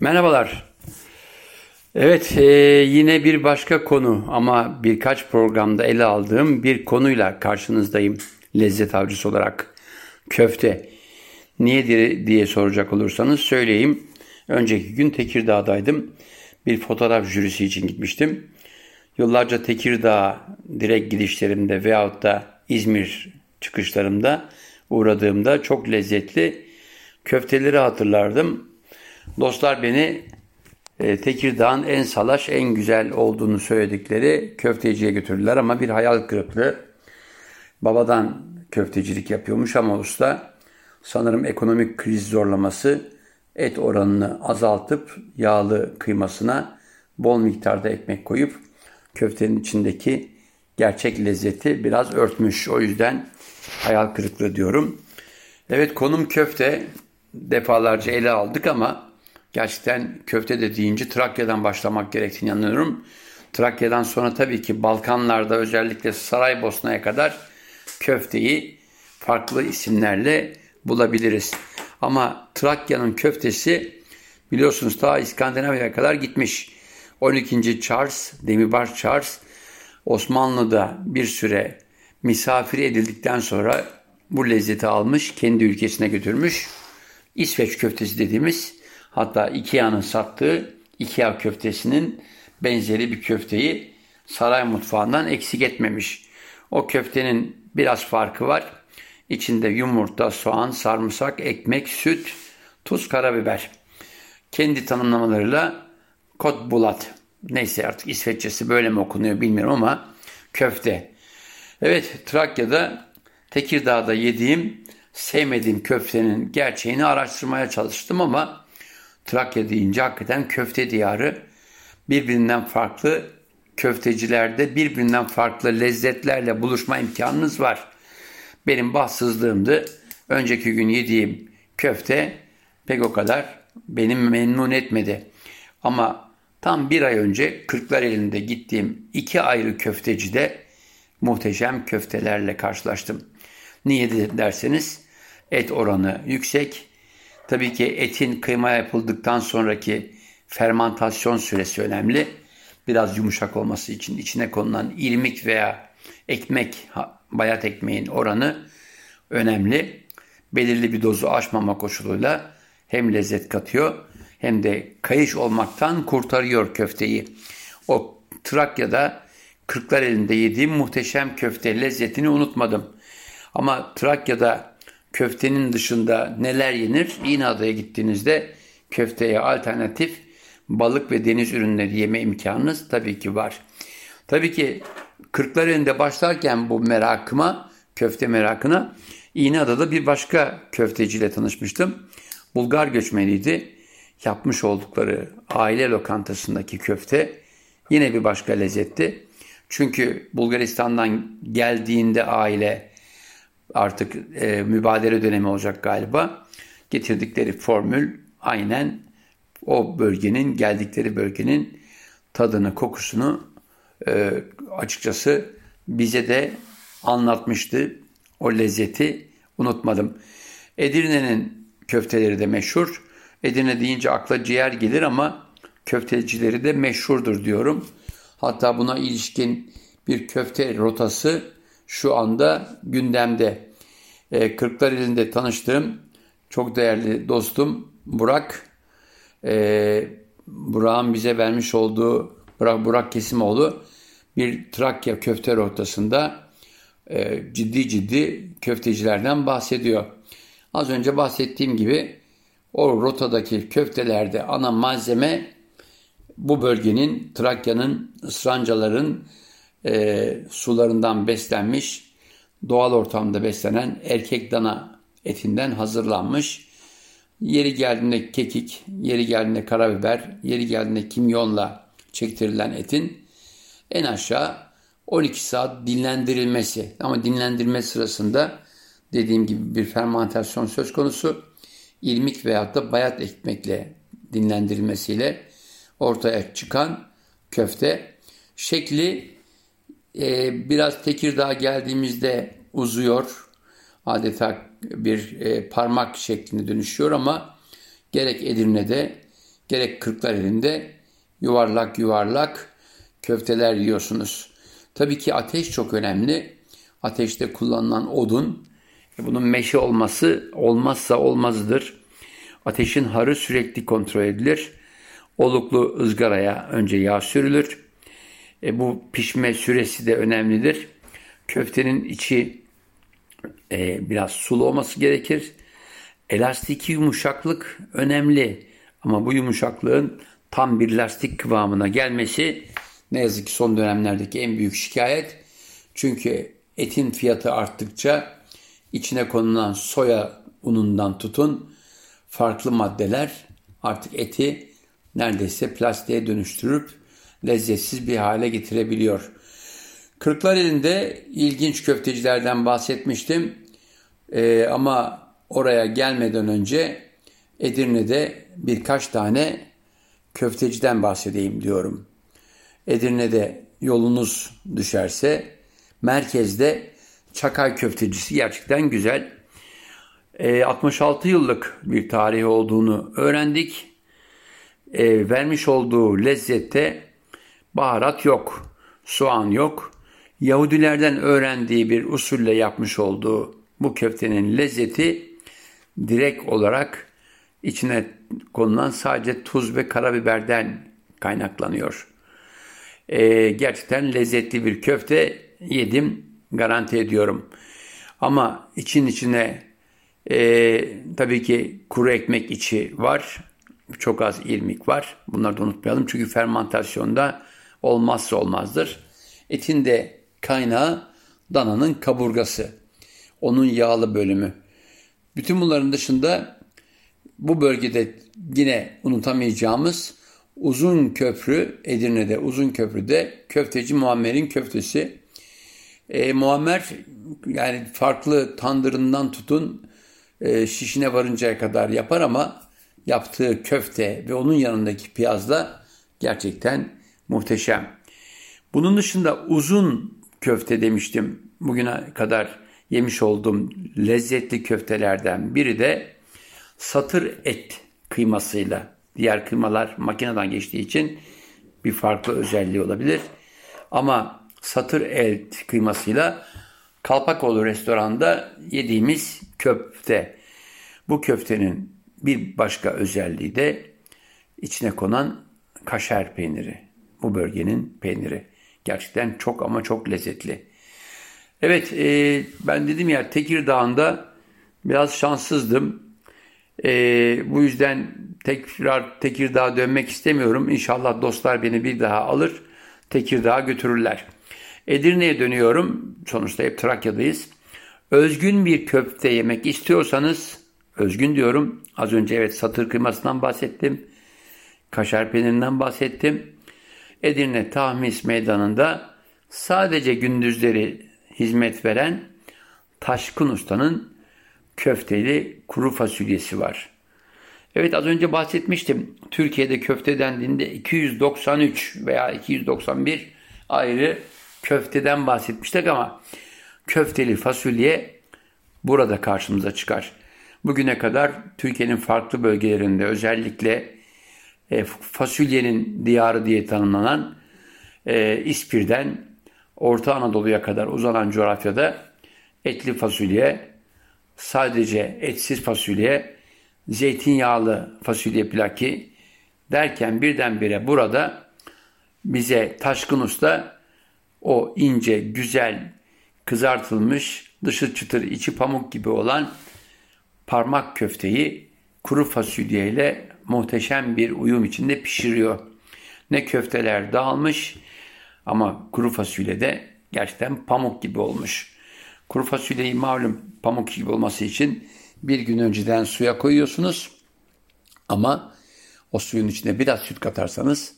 Merhabalar. Evet e, yine bir başka konu ama birkaç programda ele aldığım bir konuyla karşınızdayım lezzet avcısı olarak. Köfte. Niye diye soracak olursanız söyleyeyim. Önceki gün Tekirdağ'daydım. Bir fotoğraf jürisi için gitmiştim. Yıllarca Tekirdağ direkt gidişlerimde veyahut da İzmir çıkışlarımda uğradığımda çok lezzetli köfteleri hatırlardım. Dostlar beni e, Tekirdağ'ın en salaş, en güzel olduğunu söyledikleri köfteciye götürdüler ama bir hayal kırıklığı. Babadan köftecilik yapıyormuş ama usta sanırım ekonomik kriz zorlaması et oranını azaltıp yağlı kıymasına bol miktarda ekmek koyup köftenin içindeki gerçek lezzeti biraz örtmüş. O yüzden hayal kırıklığı diyorum. Evet konum köfte defalarca ele aldık ama gerçekten köfte de deyince Trakya'dan başlamak gerektiğini inanıyorum. Trakya'dan sonra tabii ki Balkanlarda özellikle Saraybosna'ya kadar köfteyi farklı isimlerle bulabiliriz. Ama Trakya'nın köftesi biliyorsunuz ta İskandinavya'ya kadar gitmiş. 12. Charles, Demirbaş Charles Osmanlı'da bir süre misafir edildikten sonra bu lezzeti almış, kendi ülkesine götürmüş. İsveç köftesi dediğimiz Hatta Ikea'nın sattığı Ikea köftesinin benzeri bir köfteyi saray mutfağından eksik etmemiş. O köftenin biraz farkı var. İçinde yumurta, soğan, sarımsak, ekmek, süt, tuz, karabiber. Kendi tanımlamalarıyla kot bulat. Neyse artık İsveççesi böyle mi okunuyor bilmiyorum ama köfte. Evet Trakya'da Tekirdağ'da yediğim sevmediğim köftenin gerçeğini araştırmaya çalıştım ama Trakya deyince hakikaten köfte diyarı birbirinden farklı köftecilerde birbirinden farklı lezzetlerle buluşma imkanınız var. Benim bahtsızlığımdı. Önceki gün yediğim köfte pek o kadar benim memnun etmedi. Ama tam bir ay önce Kırklar elinde gittiğim iki ayrı köftecide muhteşem köftelerle karşılaştım. Niye derseniz et oranı yüksek, Tabii ki etin kıyma yapıldıktan sonraki fermantasyon süresi önemli. Biraz yumuşak olması için içine konulan irmik veya ekmek, bayat ekmeğin oranı önemli. Belirli bir dozu aşmama koşuluyla hem lezzet katıyor hem de kayış olmaktan kurtarıyor köfteyi. O Trakya'da Kırklar elinde yediğim muhteşem köfte lezzetini unutmadım. Ama Trakya'da köftenin dışında neler yenir? İğneada'ya gittiğinizde köfteye alternatif balık ve deniz ürünleri yeme imkanınız tabii ki var. Tabii ki Kırklareli'nde başlarken bu merakıma, köfte merakına İğneada'da bir başka köfteciyle tanışmıştım. Bulgar göçmeniydi. Yapmış oldukları aile lokantasındaki köfte yine bir başka lezzetti. Çünkü Bulgaristan'dan geldiğinde aile artık e, mübadele dönemi olacak galiba. Getirdikleri formül aynen o bölgenin, geldikleri bölgenin tadını, kokusunu e, açıkçası bize de anlatmıştı. O lezzeti unutmadım. Edirne'nin köfteleri de meşhur. Edirne deyince akla ciğer gelir ama köftecileri de meşhurdur diyorum. Hatta buna ilişkin bir köfte rotası şu anda gündemde. E, Kırklar ilinde tanıştığım çok değerli dostum Burak. E, Burak'ın bize vermiş olduğu Burak, Burak Kesimoğlu bir Trakya köfte rotasında e, ciddi ciddi köftecilerden bahsediyor. Az önce bahsettiğim gibi o rotadaki köftelerde ana malzeme bu bölgenin Trakya'nın ısrancaların e, sularından beslenmiş, doğal ortamda beslenen erkek dana etinden hazırlanmış. Yeri geldiğinde kekik, yeri geldiğinde karabiber, yeri geldiğinde kimyonla çektirilen etin en aşağı 12 saat dinlendirilmesi. Ama dinlendirme sırasında dediğim gibi bir fermentasyon söz konusu. İrmik veyahut da bayat ekmekle dinlendirilmesiyle ortaya çıkan köfte şekli e, biraz Tekirdağ geldiğimizde uzuyor. Adeta bir e, parmak şeklinde dönüşüyor ama gerek Edirne'de gerek kırklar elinde yuvarlak yuvarlak köfteler yiyorsunuz. Tabii ki ateş çok önemli. Ateşte kullanılan odun, e, bunun meşe olması olmazsa olmazdır. Ateşin harı sürekli kontrol edilir. Oluklu ızgaraya önce yağ sürülür. E, bu pişme süresi de önemlidir. Köftenin içi e, biraz sulu olması gerekir. Elastiki yumuşaklık önemli. Ama bu yumuşaklığın tam bir lastik kıvamına gelmesi ne yazık ki son dönemlerdeki en büyük şikayet. Çünkü etin fiyatı arttıkça içine konulan soya unundan tutun farklı maddeler artık eti neredeyse plastiğe dönüştürüp lezzetsiz bir hale getirebiliyor. Kırklar elinde ilginç köftecilerden bahsetmiştim. Ee, ama oraya gelmeden önce Edirne'de birkaç tane köfteciden bahsedeyim diyorum. Edirne'de yolunuz düşerse merkezde Çakay köftecisi gerçekten güzel. E, 66 yıllık bir tarihi olduğunu öğrendik. E, vermiş olduğu lezzette baharat yok, soğan yok. Yahudilerden öğrendiği bir usulle yapmış olduğu bu köftenin lezzeti direkt olarak içine konulan sadece tuz ve karabiberden kaynaklanıyor. Ee, gerçekten lezzetli bir köfte yedim garanti ediyorum. Ama için içine e, tabii ki kuru ekmek içi var. Çok az irmik var. Bunları da unutmayalım. Çünkü fermentasyonda olmazsa olmazdır. Etin de kaynağı dananın kaburgası. Onun yağlı bölümü. Bütün bunların dışında bu bölgede yine unutamayacağımız Uzun Köprü, Edirne'de Uzun Köprü'de köfteci Muammer'in köftesi. E, Muammer yani farklı tandırından tutun e, şişine varıncaya kadar yapar ama yaptığı köfte ve onun yanındaki piyazla gerçekten muhteşem. Bunun dışında uzun köfte demiştim. Bugüne kadar yemiş olduğum lezzetli köftelerden biri de satır et kıymasıyla. Diğer kıymalar makineden geçtiği için bir farklı özelliği olabilir. Ama satır et kıymasıyla Kalpakoğlu restoranda yediğimiz köfte. Bu köftenin bir başka özelliği de içine konan kaşar peyniri. Bu bölgenin peyniri. Gerçekten çok ama çok lezzetli. Evet e, ben dedim ya Tekirdağ'ında biraz şanssızdım. E, bu yüzden tekrar Tekirdağ'a dönmek istemiyorum. İnşallah dostlar beni bir daha alır. Tekirdağ'a götürürler. Edirne'ye dönüyorum. Sonuçta hep Trakya'dayız. Özgün bir köfte yemek istiyorsanız, özgün diyorum. Az önce evet satır kıymasından bahsettim. Kaşar peynirinden bahsettim. Edirne Tahmis Meydanı'nda sadece gündüzleri hizmet veren Taşkın Usta'nın köfteli kuru fasulyesi var. Evet az önce bahsetmiştim. Türkiye'de köfte dendiğinde 293 veya 291 ayrı köfteden bahsetmiştik ama köfteli fasulye burada karşımıza çıkar. Bugüne kadar Türkiye'nin farklı bölgelerinde özellikle e, fasulyenin diyarı diye tanımlanan e, İspir'den Orta Anadolu'ya kadar uzanan coğrafyada etli fasulye, sadece etsiz fasulye, zeytinyağlı fasulye plaki derken birdenbire burada bize Taşkın Usta o ince, güzel, kızartılmış, dışı çıtır, içi pamuk gibi olan parmak köfteyi kuru fasulyeyle muhteşem bir uyum içinde pişiriyor. Ne köfteler dağılmış ama kuru fasulye de gerçekten pamuk gibi olmuş. Kuru fasulyeyi malum pamuk gibi olması için bir gün önceden suya koyuyorsunuz. Ama o suyun içine biraz süt katarsanız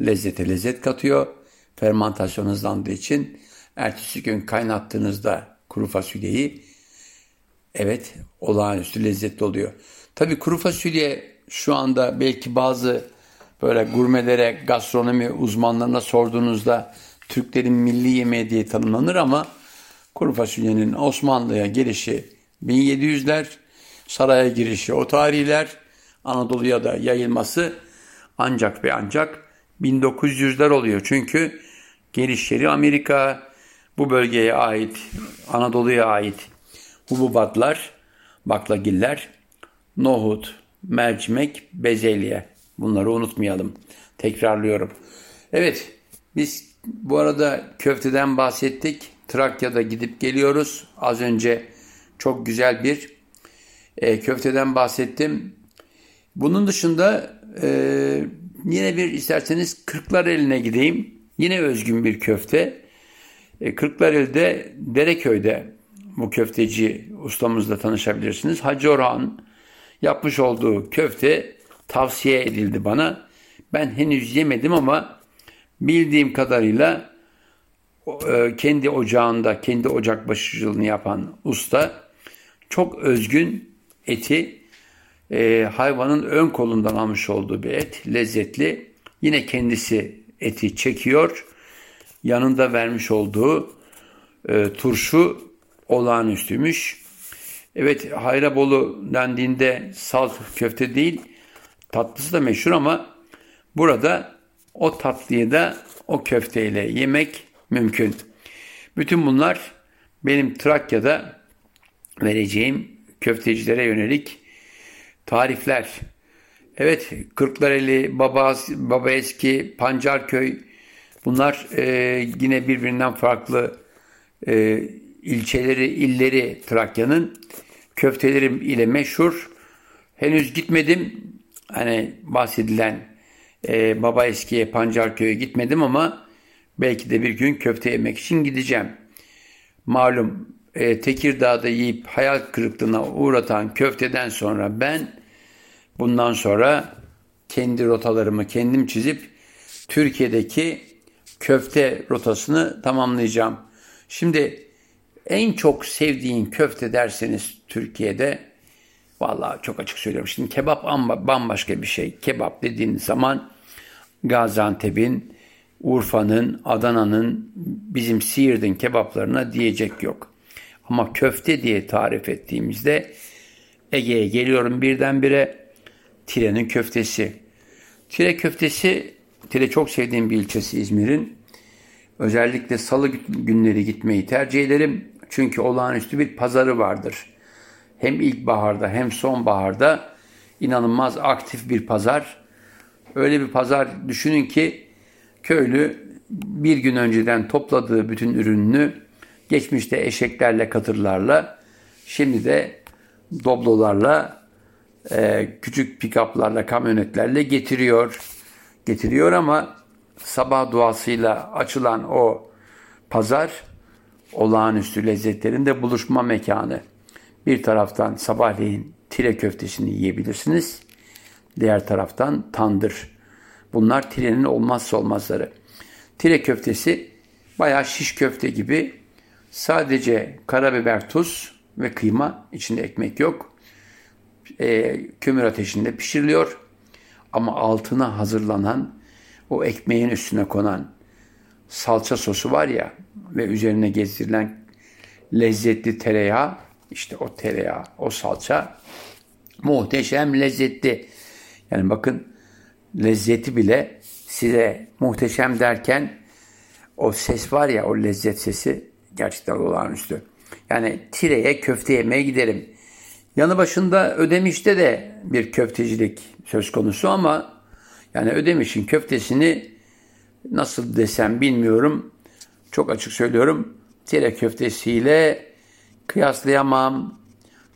lezzete lezzet katıyor. Fermantasyon hızlandığı için ertesi gün kaynattığınızda kuru fasulyeyi evet olağanüstü lezzetli oluyor. Tabii kuru fasulye şu anda belki bazı böyle gurmelere, gastronomi uzmanlarına sorduğunuzda Türklerin milli yemeği diye tanımlanır ama kuru fasulyenin Osmanlı'ya gelişi 1700'ler, saraya girişi o tarihler, Anadolu'ya da yayılması ancak ve ancak 1900'ler oluyor. Çünkü geliş yeri Amerika, bu bölgeye ait, Anadolu'ya ait hububatlar, baklagiller, nohut, mercimek, bezelye. Bunları unutmayalım. Tekrarlıyorum. Evet, biz bu arada köfteden bahsettik. Trakya'da gidip geliyoruz. Az önce çok güzel bir e, köfteden bahsettim. Bunun dışında e, yine bir isterseniz Kırklar eline gideyim. Yine özgün bir köfte. E, Kırklareli'de Dereköy'de bu köfteci ustamızla tanışabilirsiniz. Hacı Orhan yapmış olduğu köfte tavsiye edildi bana. Ben henüz yemedim ama bildiğim kadarıyla e, kendi ocağında, kendi ocak başıcılığını yapan usta çok özgün eti e, hayvanın ön kolundan almış olduğu bir et. Lezzetli. Yine kendisi eti çekiyor. Yanında vermiş olduğu e, turşu olağanüstüymüş. Evet Hayrabolu dendiğinde salt köfte değil tatlısı da meşhur ama burada o tatlıyı da o köfteyle yemek mümkün. Bütün bunlar benim Trakya'da vereceğim köftecilere yönelik tarifler. Evet Kırklareli, Baba, Baba Eski, Pancarköy bunlar e, yine birbirinden farklı e, ilçeleri, illeri Trakya'nın köftelerim ile meşhur. Henüz gitmedim. Hani bahsedilen e, Baba Eski'ye, Pancarköy'e gitmedim ama belki de bir gün köfte yemek için gideceğim. Malum e, Tekirdağ'da yiyip hayal kırıklığına uğratan köfteden sonra ben bundan sonra kendi rotalarımı kendim çizip Türkiye'deki köfte rotasını tamamlayacağım. Şimdi en çok sevdiğin köfte derseniz Türkiye'de vallahi çok açık söylüyorum. Şimdi kebap bambaşka bir şey. Kebap dediğin zaman Gaziantep'in, Urfa'nın, Adana'nın, bizim Siirt'in kebaplarına diyecek yok. Ama köfte diye tarif ettiğimizde Ege'ye geliyorum birdenbire Tire'nin köftesi. Tire köftesi, Tire çok sevdiğim bir ilçesi İzmir'in. Özellikle salı günleri gitmeyi tercih ederim. Çünkü olağanüstü bir pazarı vardır. Hem ilkbaharda hem sonbaharda inanılmaz aktif bir pazar. Öyle bir pazar düşünün ki köylü bir gün önceden topladığı bütün ürününü geçmişte eşeklerle, katırlarla, şimdi de doblolarla, e, küçük pikaplarla, kamyonetlerle getiriyor. Getiriyor ama sabah duasıyla açılan o pazar olağanüstü lezzetlerin de buluşma mekanı. Bir taraftan sabahleyin tire köftesini yiyebilirsiniz. Diğer taraftan tandır. Bunlar tirenin olmazsa olmazları. Tire köftesi bayağı şiş köfte gibi sadece karabiber, tuz ve kıyma içinde ekmek yok. E, kömür ateşinde pişiriliyor. Ama altına hazırlanan o ekmeğin üstüne konan salça sosu var ya ve üzerine gezdirilen lezzetli tereyağı işte o tereyağı, o salça muhteşem lezzetli. Yani bakın lezzeti bile size muhteşem derken o ses var ya o lezzet sesi gerçekten olağanüstü. Yani Tire'ye köfte yemeye giderim. Yanı başında Ödemiş'te de bir köftecilik söz konusu ama yani Ödemiş'in köftesini nasıl desem bilmiyorum. Çok açık söylüyorum. Tire köftesiyle kıyaslayamam.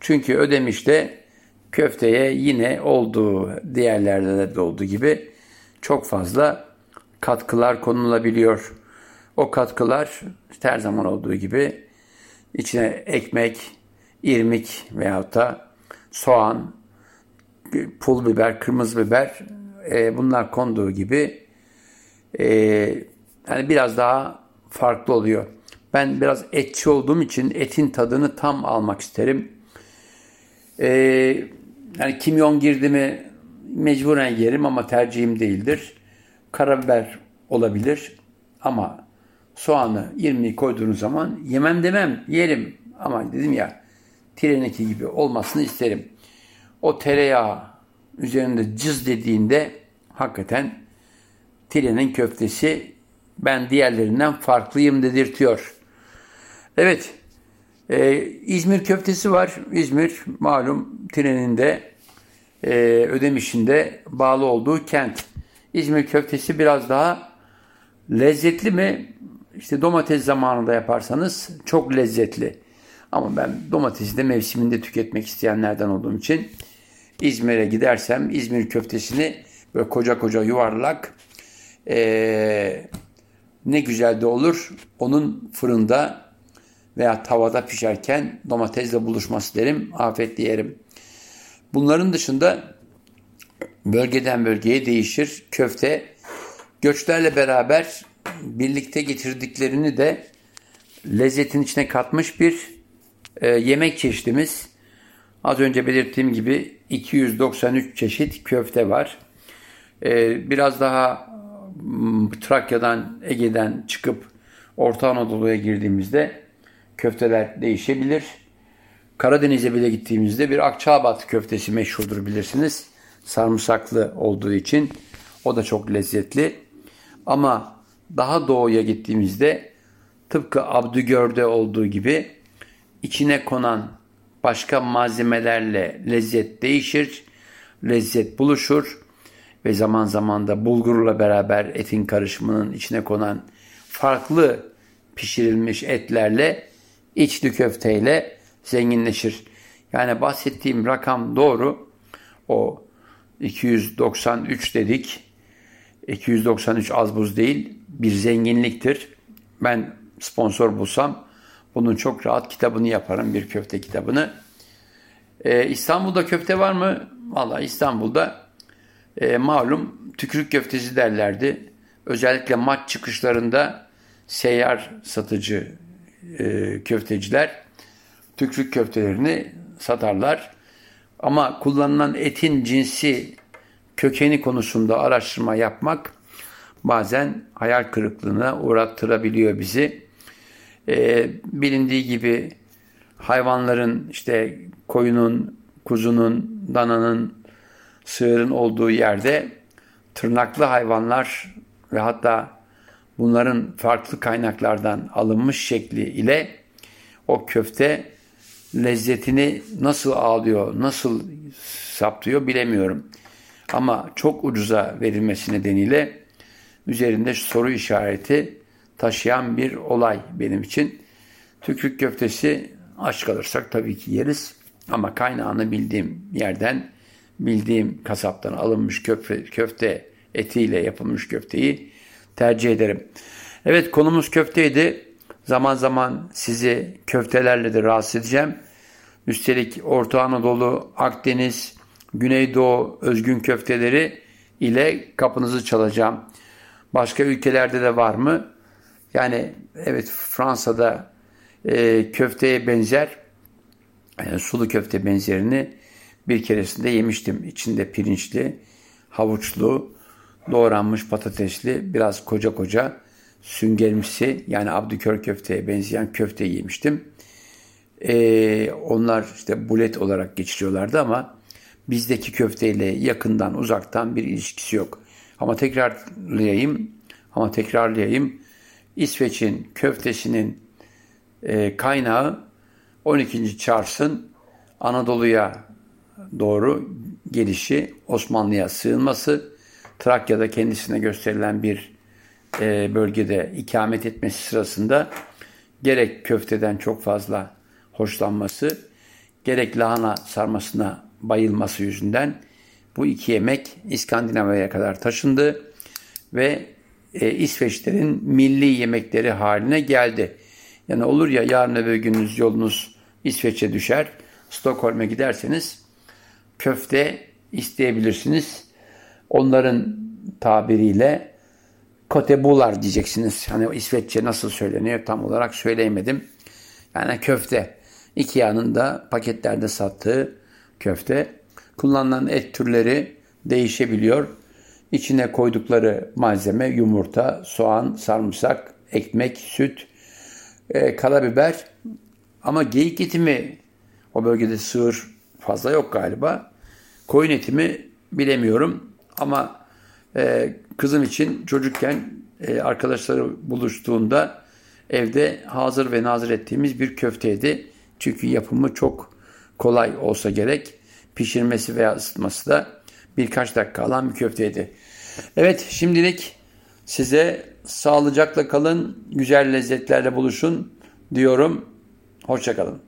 Çünkü Ödemiş'te köfteye yine olduğu, diğerlerde de olduğu gibi çok fazla katkılar konulabiliyor. O katkılar her zaman olduğu gibi içine ekmek, irmik veyahut da soğan, pul biber, kırmızı biber e, bunlar konduğu gibi e, yani biraz daha farklı oluyor. Ben biraz etçi olduğum için etin tadını tam almak isterim. E, yani kimyon girdi mi mecburen yerim ama tercihim değildir. Karabiber olabilir ama soğanı, irmiği koyduğunuz zaman yemem demem, yerim. Ama dedim ya treneki gibi olmasını isterim. O tereyağı üzerinde cız dediğinde hakikaten Tire'nin köftesi ben diğerlerinden farklıyım dedirtiyor. Evet, e, İzmir köftesi var. İzmir malum Tire'nin de e, Ödemiş'inde bağlı olduğu kent. İzmir köftesi biraz daha lezzetli mi? İşte domates zamanında yaparsanız çok lezzetli. Ama ben domatesi de mevsiminde tüketmek isteyenlerden olduğum için İzmir'e gidersem İzmir köftesini böyle koca koca yuvarlak ee, ne güzel de olur. Onun fırında veya tavada pişerken domatesle buluşması derim. Afiyetle yerim. Bunların dışında bölgeden bölgeye değişir. Köfte göçlerle beraber birlikte getirdiklerini de lezzetin içine katmış bir e, yemek çeşitimiz. Az önce belirttiğim gibi 293 çeşit köfte var. E, biraz daha Trakya'dan, Ege'den çıkıp Orta Anadolu'ya girdiğimizde köfteler değişebilir. Karadeniz'e bile gittiğimizde bir Akçaabat köftesi meşhurdur bilirsiniz. Sarımsaklı olduğu için o da çok lezzetli. Ama daha doğuya gittiğimizde tıpkı Abdügör'de olduğu gibi içine konan başka malzemelerle lezzet değişir, lezzet buluşur ve zaman zaman da bulgurla beraber etin karışımının içine konan farklı pişirilmiş etlerle içli köfteyle zenginleşir. Yani bahsettiğim rakam doğru. O 293 dedik. 293 az buz değil. Bir zenginliktir. Ben sponsor bulsam bunun çok rahat kitabını yaparım. Bir köfte kitabını. Ee, İstanbul'da köfte var mı? Valla İstanbul'da e, malum tükürük köftesi derlerdi. Özellikle maç çıkışlarında seyyar satıcı e, köfteciler tükürük köftelerini satarlar. Ama kullanılan etin cinsi kökeni konusunda araştırma yapmak bazen hayal kırıklığına uğrattırabiliyor bizi. Ee, bilindiği gibi hayvanların işte koyunun, kuzunun, dananın, sığırın olduğu yerde tırnaklı hayvanlar ve hatta bunların farklı kaynaklardan alınmış şekli ile o köfte lezzetini nasıl alıyor, nasıl saptıyor bilemiyorum. Ama çok ucuza verilmesi nedeniyle üzerinde soru işareti taşıyan bir olay benim için. Tükürük köftesi aç kalırsak tabii ki yeriz. Ama kaynağını bildiğim yerden, bildiğim kasaptan alınmış köfte, köfte etiyle yapılmış köfteyi tercih ederim. Evet konumuz köfteydi. Zaman zaman sizi köftelerle de rahatsız edeceğim. Üstelik Orta Anadolu, Akdeniz, Güneydoğu özgün köfteleri ile kapınızı çalacağım. Başka ülkelerde de var mı? Yani evet Fransa'da e, köfteye benzer yani sulu köfte benzerini bir keresinde yemiştim. İçinde pirinçli, havuçlu, doğranmış patatesli, biraz koca koca süngerimsi yani abdükör köfteye benzeyen köfte yemiştim. Ee, onlar işte bulet olarak geçiriyorlardı ama bizdeki köfteyle yakından uzaktan bir ilişkisi yok. Ama tekrarlayayım, ama tekrarlayayım. İsveç'in köftesinin e, kaynağı 12. Charles'ın Anadolu'ya doğru gelişi, Osmanlı'ya sığınması, Trakya'da kendisine gösterilen bir e, bölgede ikamet etmesi sırasında gerek köfteden çok fazla hoşlanması, gerek lahana sarmasına bayılması yüzünden bu iki yemek İskandinavya'ya kadar taşındı ve e, İsveçlerin milli yemekleri haline geldi. Yani olur ya yarın öbür gününüz yolunuz İsveç'e düşer, Stockholm'e giderseniz köfte isteyebilirsiniz. Onların tabiriyle kotebular diyeceksiniz. Hani İsveççe nasıl söyleniyor tam olarak söyleyemedim. Yani köfte. Ikea'nın da paketlerde sattığı köfte. Kullanılan et türleri değişebiliyor. İçine koydukları malzeme yumurta, soğan, sarımsak, ekmek, süt, e, karabiber. Ama geyik eti mi? O bölgede sığır fazla yok galiba. Koyun eti mi bilemiyorum. Ama e, kızım için çocukken e, arkadaşları buluştuğunda evde hazır ve nazır ettiğimiz bir köfteydi. Çünkü yapımı çok kolay olsa gerek. Pişirmesi veya ısıtması da birkaç dakika alan bir köfteydi. Evet şimdilik size sağlıcakla kalın, güzel lezzetlerle buluşun diyorum. Hoşçakalın.